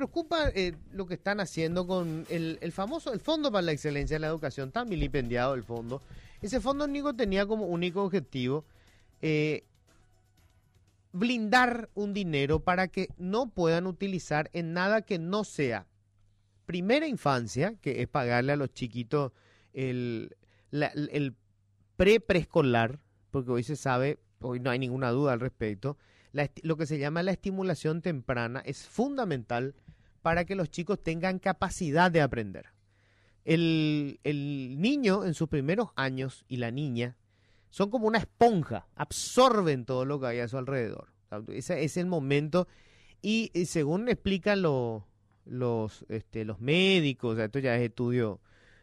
preocupa eh, lo que están haciendo con el, el famoso, el Fondo para la Excelencia en la Educación, tan vilipendiado el fondo. Ese fondo único tenía como único objetivo eh, blindar un dinero para que no puedan utilizar en nada que no sea primera infancia, que es pagarle a los chiquitos el, el pre-preescolar, porque hoy se sabe, hoy no hay ninguna duda al respecto, lo que se llama la estimulación temprana es fundamental para que los chicos tengan capacidad de aprender. El, niño en sus primeros años y la niña son como una esponja, absorben todo lo que hay a su alrededor. Ese es el momento y, según explican lo- los, este, los médicos, esto ya es estudio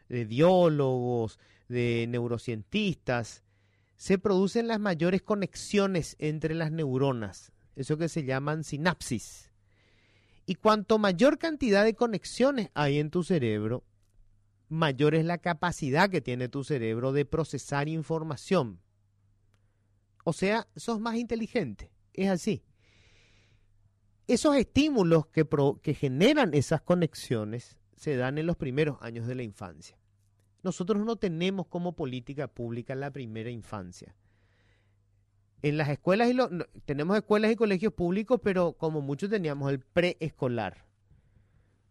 de biólogos, de neurocientistas, se producen las mayores conexiones entre las neuronas, eso que se llaman sinapsis. Y cuanto mayor cantidad de conexiones hay en tu cerebro, mayor es la capacidad que tiene tu cerebro de procesar información. O sea, sos más inteligente. Es así. Esos estímulos que, que generan esas conexiones se dan en los primeros años de la infancia. Nosotros no tenemos como política pública la primera infancia. En las escuelas y lo- no, tenemos escuelas y colegios públicos, pero como muchos teníamos el preescolar.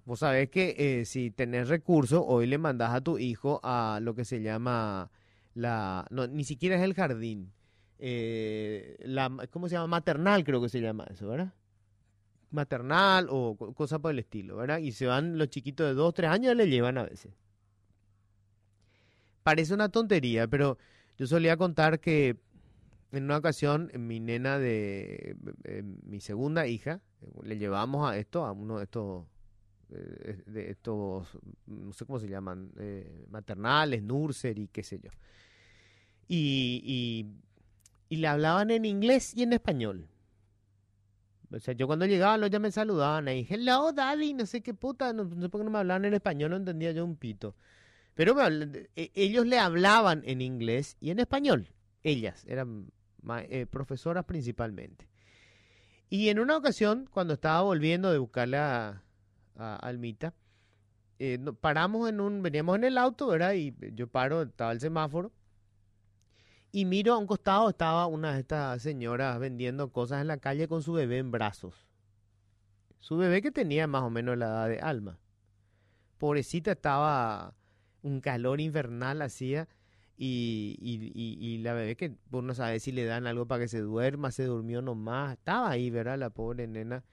Vos sabés que eh, si tenés recursos, hoy le mandás a tu hijo a lo que se llama la... No, ni siquiera es el jardín. eh, la, ¿Cómo se llama? Maternal creo que se llama eso, ¿verdad? Maternal o co- cosa por el estilo, ¿verdad? Y se van los chiquitos de 2, 3 años le llevan a veces. Parece una tontería, pero yo solía contar que en una ocasión mi nena de eh, mi segunda hija, eh, le llevamos a esto, a uno de estos eh, estos, no sé cómo se llaman, eh, maternales, nursery, qué sé yo. Y, le hablaban en inglés y en español. O sea, yo cuando llegaba, los ya me saludaban ahí, hello, daddy, no sé qué puta, no, no sé por qué no me hablaban en español, no entendía yo un pito. Pero me ellos le hablaban en inglés y en español. Ellas eran eh, profesoras principalmente. Y en una ocasión, cuando estaba volviendo de buscarle a, Almita, eh, paramos en un, veníamos en el auto, ¿verdad? Y yo paro, estaba el semáforo. Y miro a un costado, estaba una de estas señoras vendiendo cosas en la calle con su bebé en brazos. Su bebé que tenía más o menos la edad de Alma. Pobrecita estaba un calor infernal hacía y, y, y, y la bebé que vos no sabes si le dan algo para que se duerma, se durmió nomás, estaba ahí, ¿verdad? La pobre nena.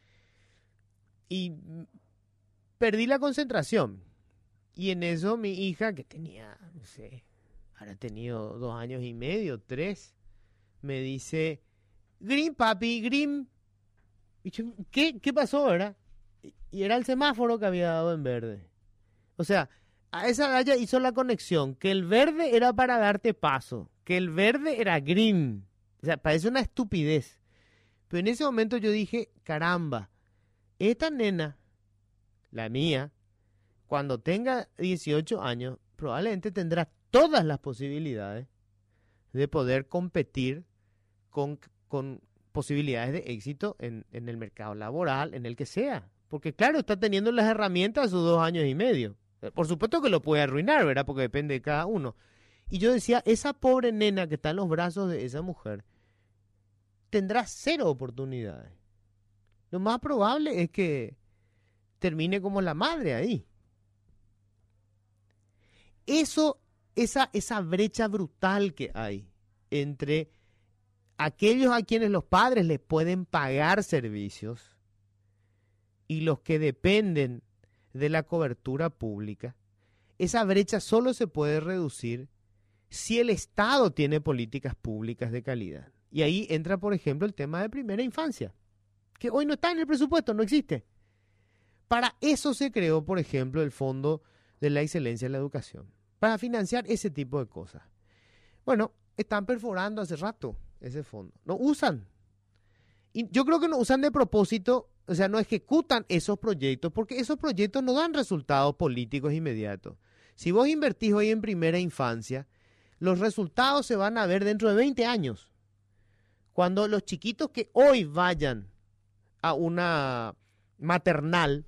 Y perdí la concentración. Y en eso mi hija, que tenía, no sé, habrá tenido dos años y medio, tres, me dice, Green, papi, Green. Y yo, ¿qué? ¿Qué pasó, verdad? Y era el semáforo que había dado en verde. O sea, a esa ya hizo la conexión, que el verde era para darte paso, que el verde era green. O sea, parece una estupidez. Pero en ese momento yo dije, caramba, esta nena, la mía, cuando tenga 18 años, probablemente tendrá todas las posibilidades de poder competir con, con posibilidades de éxito en, en el mercado laboral, en el que sea. Porque claro, está teniendo las herramientas a sus dos años y medio. Eh, Por supuesto que lo puede arruinar, ¿verdad? Porque depende de cada uno. Y yo decía, esa pobre nena que está en los brazos de esa mujer tendrá cero oportunidades. Lo más probable es que termine como la madre ahí. Eso, esa, esa brecha brutal que hay entre aquellos a quienes los padres les pueden pagar servicios y los que dependen de la cobertura pública, esa brecha solo se puede reducir si el Estado tiene políticas públicas de calidad. Y ahí entra, por ejemplo, el tema de primera infancia, que hoy no está en el presupuesto, no existe. Para eso se creó, por ejemplo, el Fondo de la Excelencia en la Educación, para financiar ese tipo de cosas. Bueno, están perforando hace rato ese fondo. No usan. Y yo creo que no usan de propósito, o sea, no ejecutan esos proyectos, porque esos proyectos no dan resultados políticos inmediatos. Si vos invertís hoy en primera infancia, los resultados se van a ver dentro de 20 años. Cuando los chiquitos que hoy vayan a una maternal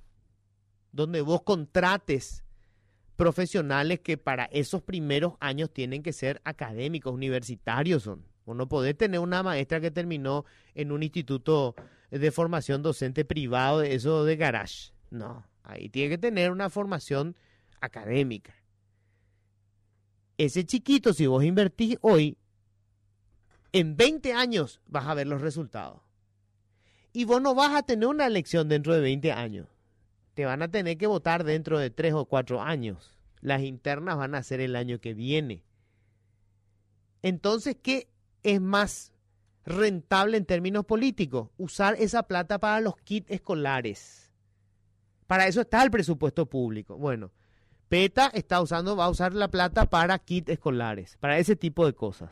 donde vos contrates profesionales que para esos primeros años tienen que ser académicos, universitarios son. Vos no podés tener una maestra que terminó en un instituto de formación docente privado, eso de garage. No, ahí tiene que tener una formación académica. Ese chiquito, si vos invertís hoy, en 20 años vas a ver los resultados. Y vos no vas a tener una elección dentro de 20 años. Te van a tener que votar dentro de 3 o 4 años. Las internas van a ser el año que viene. Entonces, ¿qué es más rentable en términos políticos? Usar esa plata para los kits escolares. Para eso está el presupuesto público. Bueno, PETA está usando, va a usar la plata para kits escolares, para ese tipo de cosas.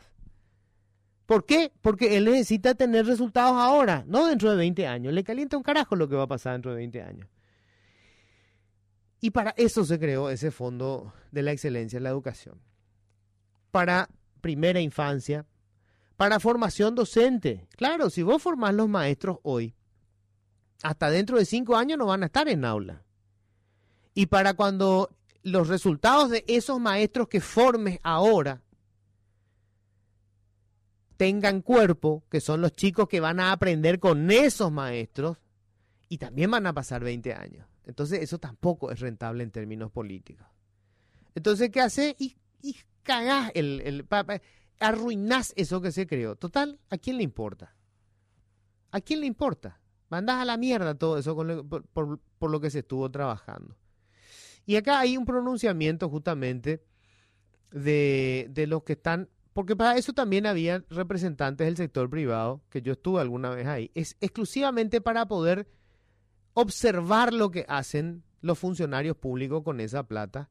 ¿Por qué? Porque él necesita tener resultados ahora, no dentro de 20 años. Le calienta un carajo lo que va a pasar dentro de 20 años. Y para eso se creó ese Fondo de la Excelencia en la Educación. Para primera infancia, para formación docente. Claro, si vos formás los maestros hoy, hasta dentro de cinco años no van a estar en aula. Y para cuando los resultados de esos maestros que formes ahora tengan cuerpo, que son los chicos que van a aprender con esos maestros, y también van a pasar 20 años. Entonces eso tampoco es rentable en términos políticos. Entonces, ¿qué hace? Y, y cagás, el, el, arruinás eso que se creó. Total, ¿a quién le importa? ¿A quién le importa? Mandás a la mierda todo eso por, por lo que se estuvo trabajando. Y acá hay un pronunciamiento justamente de, de los que están porque para eso también había representantes del sector privado, que yo estuve alguna vez ahí, es exclusivamente para poder observar lo que hacen los funcionarios públicos con esa plata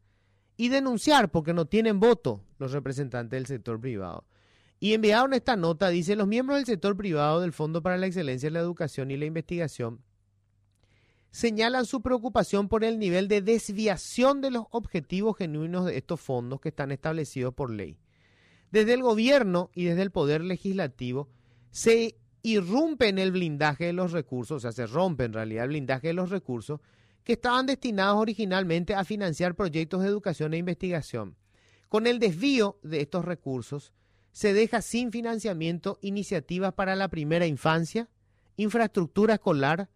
y denunciar, porque no tienen voto los representantes del sector privado. Y enviaron esta nota, dice, los miembros del sector privado del Fondo para la Excelencia en la Educación y la Investigación señalan su preocupación por el nivel de desviación de los objetivos genuinos de estos fondos que están establecidos por ley desde el gobierno y desde el poder legislativo se irrumpe en el blindaje de los recursos, o sea, se rompe en realidad el blindaje de los recursos que estaban destinados originalmente a financiar proyectos de educación e investigación. Con el desvío de estos recursos, se deja sin financiamiento iniciativas para la primera infancia, infraestructura escolar,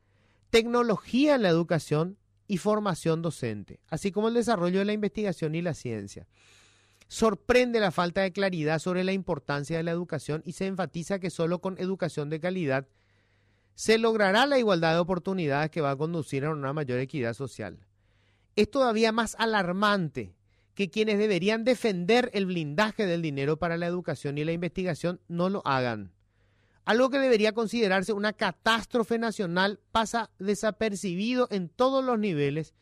tecnología en la educación y formación docente, así como el desarrollo de la investigación y la ciencia. Sorprende la falta de claridad sobre la importancia de la educación y se enfatiza que solo con educación de calidad se logrará la igualdad de oportunidades que va a conducir a una mayor equidad social. Es todavía más alarmante que quienes deberían defender el blindaje del dinero para la educación y la investigación no lo hagan. Algo que debería considerarse una catástrofe nacional pasa desapercibido en todos los niveles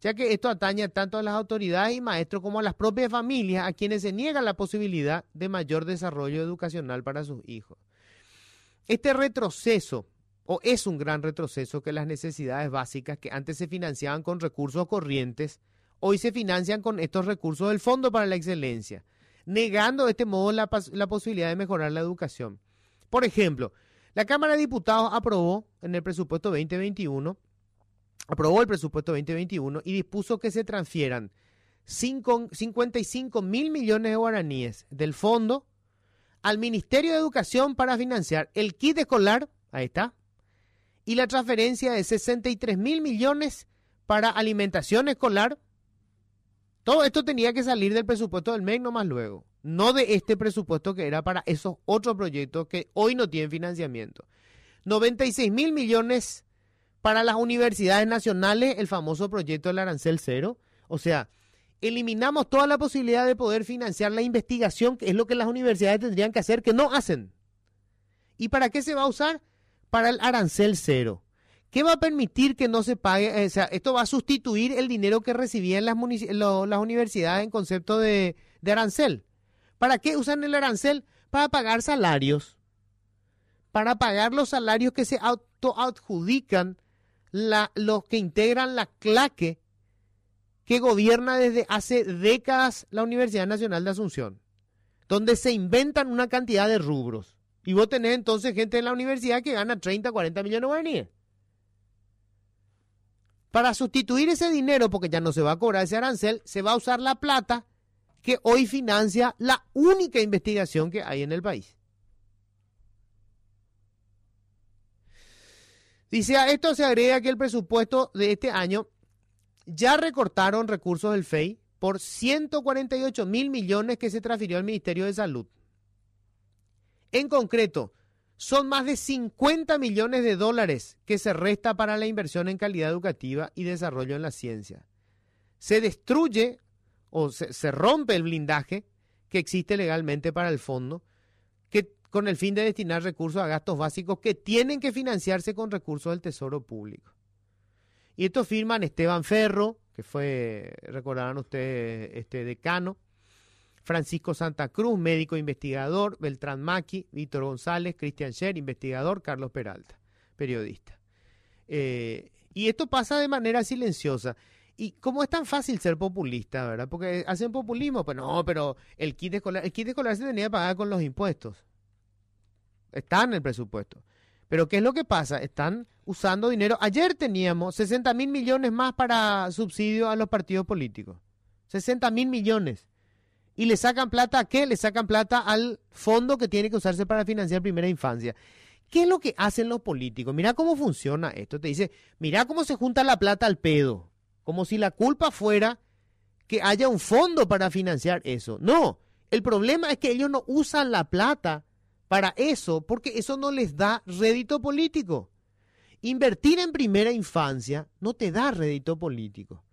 ya que esto atañe tanto a las autoridades y maestros como a las propias familias a quienes se niegan la posibilidad de mayor desarrollo educacional para sus hijos. Este retroceso, o es un gran retroceso que las necesidades básicas que antes se financiaban con recursos corrientes, hoy se financian con estos recursos del Fondo para la Excelencia, negando de este modo la, posibilidad de mejorar la educación. Por ejemplo, la Cámara de Diputados aprobó en el presupuesto 2021 aprobó el presupuesto 2021 y dispuso que se transfieran 55 mil millones de guaraníes del fondo al Ministerio de Educación para financiar el kit escolar, ahí está, y la transferencia de 63 mil millones para alimentación escolar. Todo esto tenía que salir del presupuesto del MEC más luego, no de este presupuesto que era para esos otros proyectos que hoy no tienen financiamiento. 96 mil millones para las universidades nacionales, el famoso proyecto del arancel cero. O sea, eliminamos toda la posibilidad de poder financiar la investigación, que es lo que las universidades tendrían que hacer, que no hacen. ¿Y para qué se va a usar? Para el arancel cero. ¿Qué va a permitir que no se pague? O sea, esto va a sustituir el dinero que recibían las, las universidades en concepto de, de arancel. ¿Para qué usan el arancel? Para pagar salarios. Para pagar los salarios que se autoadjudican los que integran la claque que gobierna desde hace décadas la Universidad Nacional de Asunción, donde se inventan una cantidad de rubros. Y vos tenés entonces gente en la universidad que gana 30, 40 millones de guaraníes. Para sustituir ese dinero, porque ya no se va a cobrar ese arancel, se va a usar la plata que hoy financia la única investigación que hay en el país. Dice, esto se agrega que el presupuesto de este año ya recortaron recursos del FEI por 148 mil millones que se transfirió al Ministerio de Salud. En concreto, son más de 50 millones de dólares que se resta para la inversión en calidad educativa y desarrollo en la ciencia. Se destruye o se, rompe el blindaje que existe legalmente para el fondo, que con el fin de destinar recursos a gastos básicos que tienen que financiarse con recursos del Tesoro Público. Y esto firman Esteban Ferro, que fue, recordarán ustedes, este decano, Francisco Santa Cruz, médico investigador, Beltrán Maki, Víctor González, Cristian Scher, investigador, Carlos Peralta, periodista. Eh, y esto pasa de manera silenciosa. Y como es tan fácil ser populista, ¿verdad? Porque hacen populismo, pues no, pero el kit escolar, el kit escolar se tenía que pagar con los impuestos. Está en el presupuesto. Pero ¿qué es lo que pasa? Están usando dinero. Ayer teníamos 60 mil millones más para subsidio a los partidos políticos. 60 mil millones. ¿Y le sacan plata a qué? Le sacan plata al fondo que tiene que usarse para financiar primera infancia. ¿Qué es lo que hacen los políticos? Mira cómo funciona esto. Te dice, mira cómo se junta la plata al pedo. Como si la culpa fuera que haya un fondo para financiar eso. No, el problema es que ellos no usan la plata para eso porque eso no les da rédito político. Invertir en primera infancia no te da rédito político.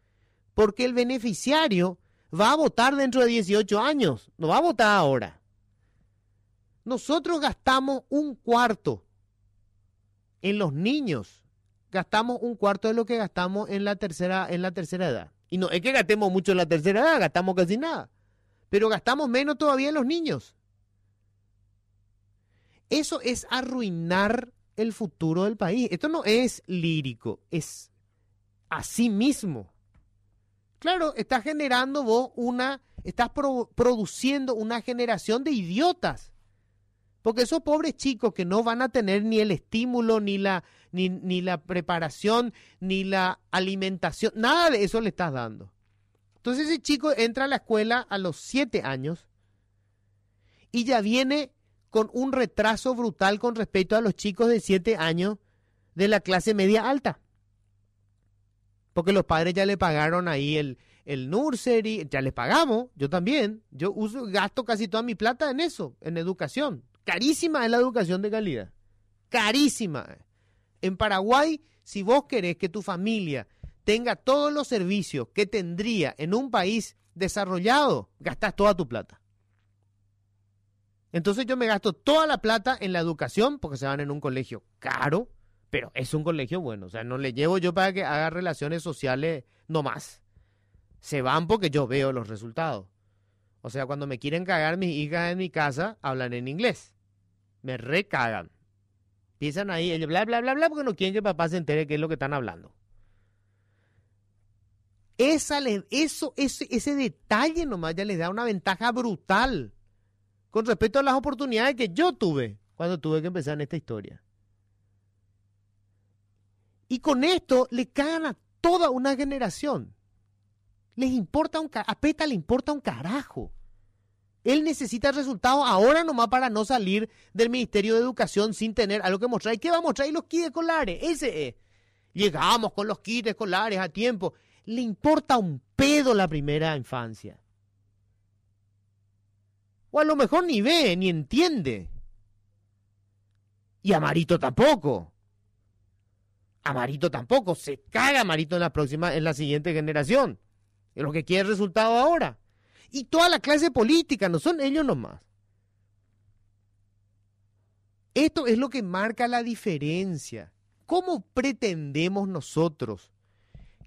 Porque el beneficiario va a votar dentro de 18 años, no va a votar ahora. Nosotros gastamos un cuarto en los niños, gastamos un cuarto de lo que gastamos en la tercera, en la tercera edad. Y no es que gastemos mucho en la tercera edad, gastamos casi nada, pero gastamos menos todavía en los niños. Eso es arruinar el futuro del país. Esto no es lírico, es así mismo. Claro, estás generando vos una, estás produciendo una generación de idiotas. Porque esos pobres chicos que no van a tener ni el estímulo, ni la, ni, ni la preparación, ni la alimentación, nada de eso le estás dando. Entonces ese chico entra a la escuela a los siete años y ya viene con un retraso brutal con respecto a los chicos de siete años de la clase media alta porque los padres ya le pagaron ahí el, el nursery, ya les pagamos, yo también, yo uso, gasto casi toda mi plata en eso, en educación. Carísima es la educación de calidad, carísima. En Paraguay, si vos querés que tu familia tenga todos los servicios que tendría en un país desarrollado, gastas toda tu plata. Entonces yo me gasto toda la plata en la educación porque se van en un colegio caro, pero es un colegio bueno, o sea, no le llevo yo para que haga relaciones sociales no más. Se van porque yo veo los resultados. O sea, cuando me quieren cagar mis hijas en mi casa, hablan en inglés. Me recagan. Empiezan ahí, bla, bla, bla, bla, porque no quieren que papá se entere qué es lo que están hablando. Esa, eso, ese, ese detalle nomás ya les da una ventaja brutal con respecto a las oportunidades que yo tuve cuando tuve que empezar en esta historia. Y con esto le cagan a toda una generación. Les importa un a PETA le importa un carajo. Él necesita resultados ahora nomás para no salir del Ministerio de Educación sin tener algo que mostrar. ¿Y qué va a mostrar? Y los kits escolares. Ese es. Llegamos con los kits escolares a tiempo. Le importa un pedo la primera infancia. O a lo mejor ni ve, ni entiende. Y a Marito tampoco. Amarito tampoco. Se caga Amarito en la próxima, en la siguiente generación. Es lo que quiere el resultado ahora. Y toda la clase política, no son ellos nomás. Esto es lo que marca la diferencia. ¿Cómo pretendemos nosotros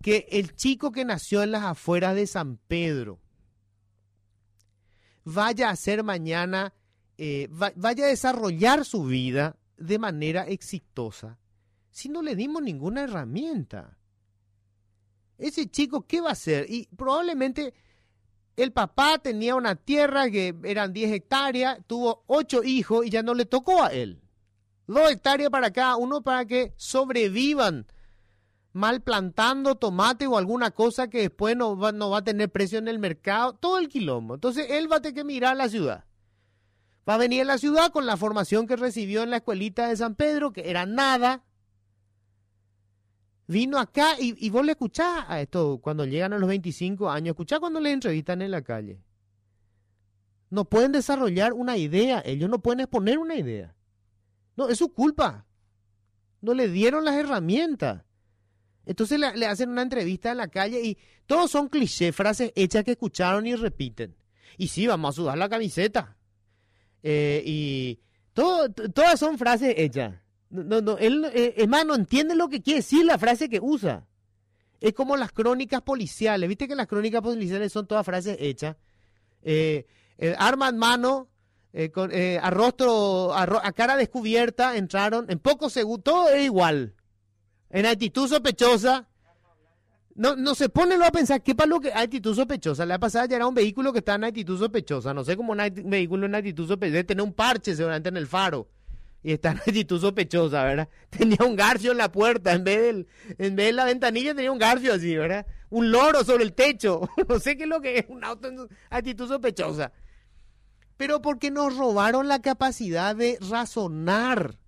que el chico que nació en las afueras de San Pedro vaya a ser mañana, eh, vaya a desarrollar su vida de manera exitosa si no le dimos ninguna herramienta? Ese chico, ¿qué va a hacer? Y probablemente el papá tenía una tierra que eran 10 hectáreas, tuvo 8 hijos y ya no le tocó a él. Dos hectáreas para cada uno para que sobrevivan mal plantando tomate o alguna cosa que después no va, no va a tener precio en el mercado, todo el quilombo. Entonces él va a tener que mirar la ciudad. Va a venir a la ciudad con la formación que recibió en la escuelita de San Pedro, que era nada. Vino acá y, vos le escuchás a esto cuando llegan a los 25 años, escuchás cuando le entrevistan en la calle. No pueden desarrollar una idea, ellos no pueden exponer una idea. No, es su culpa. No le dieron las herramientas. Entonces le, hacen una entrevista en la calle y todos son clichés, frases hechas que escucharon y repiten. Y sí, vamos a sudar la camiseta. Eh, y todo, todas son frases hechas. No, no, él, eh, entiende lo que quiere decir la frase que usa. Es como las crónicas policiales. Viste que las crónicas policiales son todas frases hechas. Eh, arma en mano, con, a rostro, a, cara descubierta, entraron. En pocos segundos, todo es igual en actitud sospechosa. No, no se pone a pensar qué para lo que actitud sospechosa. La pasada ya era un vehículo que está en actitud sospechosa. No sé cómo un vehículo en actitud sospechosa. Debe tener un parche seguramente en el faro. Y está en actitud sospechosa, ¿verdad? Tenía un garfio en la puerta. En vez, del, en vez de la ventanilla tenía un garfio así, ¿verdad? Un loro sobre el techo. no sé qué es lo que es un auto en actitud sospechosa. Pero porque nos robaron la capacidad de razonar,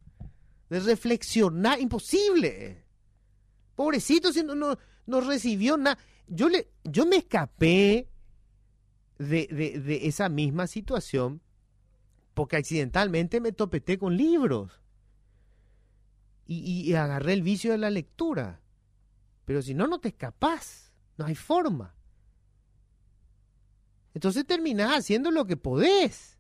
de reflexionar. Imposible. Pobrecito, si no, no, recibió nada. Yo, yo me escapé de, de, esa misma situación porque accidentalmente me topeté con libros y, y, agarré el vicio de la lectura. Pero si no, no te escapas. No hay forma. Entonces terminás haciendo lo que podés.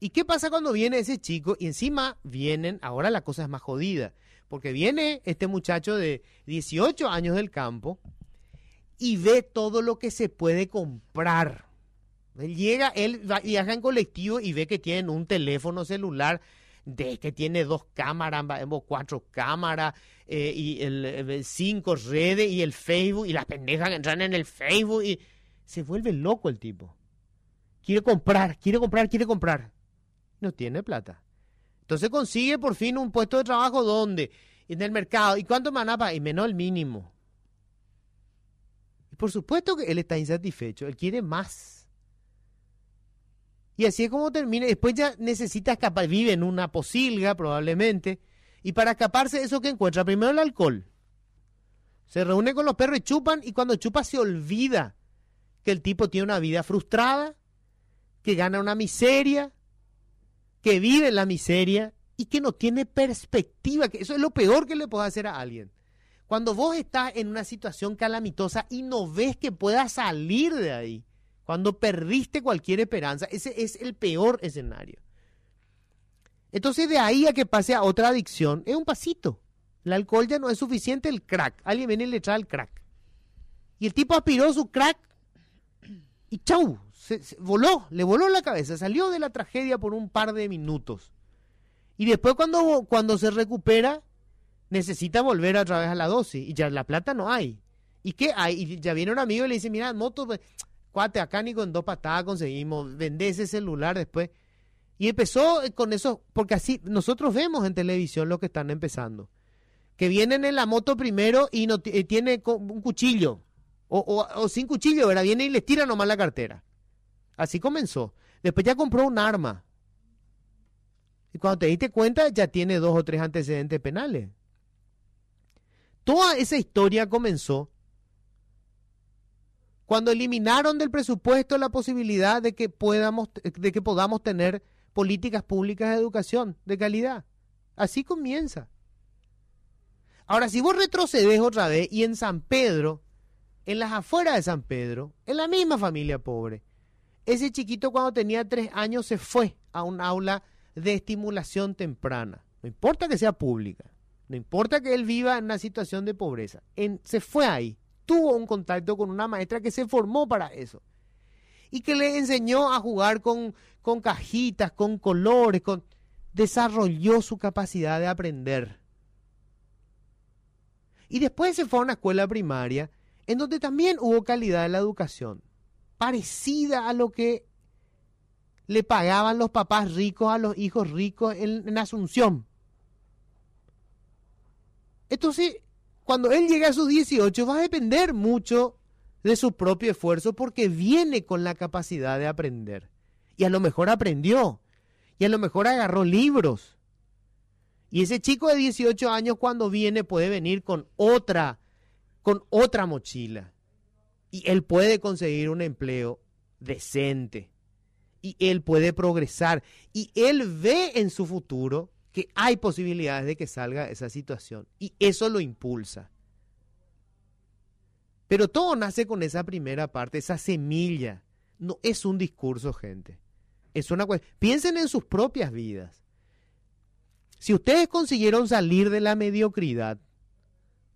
¿Y qué pasa cuando viene ese chico y encima vienen, ahora la cosa es más jodida, porque viene este muchacho de 18 años del campo y ve todo lo que se puede comprar. Él llega, él viaja en colectivo y ve que tienen un teléfono celular de que tiene dos cámaras, cuatro cámaras eh, y el, cinco redes y el Facebook y las pendejas que entran en el Facebook y se vuelve loco el tipo. Quiere comprar, quiere comprar, quiere comprar. No tiene plata. Entonces consigue por fin un puesto de trabajo donde, en el mercado. ¿Y cuánto manapa? Y menos el mínimo. Y por supuesto que él está insatisfecho, él quiere más. Y así es como termina. Después ya necesita escapar, vive en una posilga probablemente. Y para escaparse, eso que encuentra, primero el alcohol. Se reúne con los perros y chupan, y cuando chupa se olvida que el tipo tiene una vida frustrada, que gana una miseria, que vive en la miseria y que no tiene perspectiva, que eso es lo peor que le puede hacer a alguien. Cuando vos estás en una situación calamitosa y no ves que puedas salir de ahí, cuando perdiste cualquier esperanza, ese es el peor escenario. Entonces de ahí a que pase a otra adicción, es un pasito. El alcohol ya no es suficiente, el crack. Alguien viene y le trae el crack. Y el tipo aspiró su crack y chau, se, voló, le voló la cabeza, salió de la tragedia por un par de minutos. Y después cuando, cuando se recupera, necesita volver otra vez a la dosis. Y ya la plata no hay. ¿Y qué hay? Y ya viene un amigo y le dice, mira, moto, cuate, acá ni con dos patadas conseguimos, vende ese celular después. Y empezó con eso, porque así nosotros vemos en televisión lo que están empezando. Que vienen en la moto primero y no eh, tiene un cuchillo. O, sin cuchillo, ¿verdad? Viene y les tira nomás la cartera. Así comenzó. Después ya compró un arma. Y cuando te diste cuenta, ya tiene dos o tres antecedentes penales. Toda esa historia comenzó cuando eliminaron del presupuesto la posibilidad de que, podamos, de que podamos tener políticas públicas de educación de calidad. Así comienza. Ahora, si vos retrocedes otra vez y en San Pedro, en las afueras de San Pedro, en la misma familia pobre, ese chiquito cuando tenía tres años se fue a un aula de estimulación temprana. No importa que sea pública, no importa que él viva en una situación de pobreza. se fue ahí, tuvo un contacto con una maestra que se formó para eso y que le enseñó a jugar con, con cajitas, con colores, con... desarrolló su capacidad de aprender. Y después se fue a una escuela primaria en donde también hubo calidad en la educación parecida a lo que le pagaban los papás ricos a los hijos ricos en, Asunción. Entonces, cuando él llegue a sus 18 va a depender mucho de su propio esfuerzo porque viene con la capacidad de aprender. Y a lo mejor aprendió. Y a lo mejor agarró libros. Y ese chico de 18 años cuando viene puede venir con otra, con otra mochila. Y él puede conseguir un empleo decente. Y él puede progresar. Y él ve en su futuro que hay posibilidades de que salga esa situación. Y eso lo impulsa. Pero todo nace con esa primera parte, esa semilla. No es un discurso, gente. Es una Piensen en sus propias vidas. Si ustedes consiguieron salir de la mediocridad,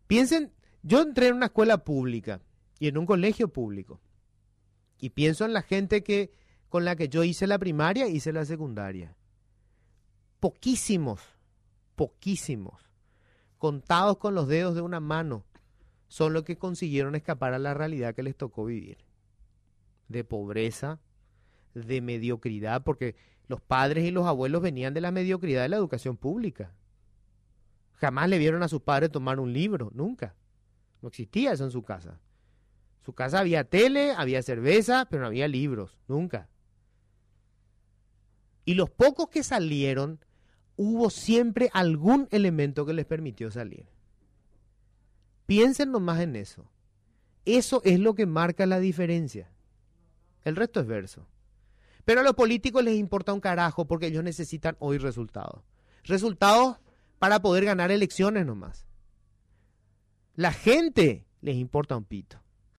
piensen, yo entré en una escuela pública y en un colegio público. Y pienso en la gente que con la que yo hice la primaria, hice la secundaria. Poquísimos, poquísimos, contados con los dedos de una mano, son los que consiguieron escapar a la realidad que les tocó vivir. De pobreza, de mediocridad, porque los padres y los abuelos venían de la mediocridad de la educación pública. Jamás le vieron a sus padres tomar un libro, nunca. No existía eso en su casa. En su casa había tele, había cerveza, pero no había libros, nunca. Y los pocos que salieron, hubo siempre algún elemento que les permitió salir. Piensen nomás en eso. Eso es lo que marca la diferencia. El resto es verso. Pero a los políticos les importa un carajo porque ellos necesitan hoy resultados. Resultados para poder ganar elecciones nomás. La gente les importa un pito.